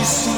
she saw.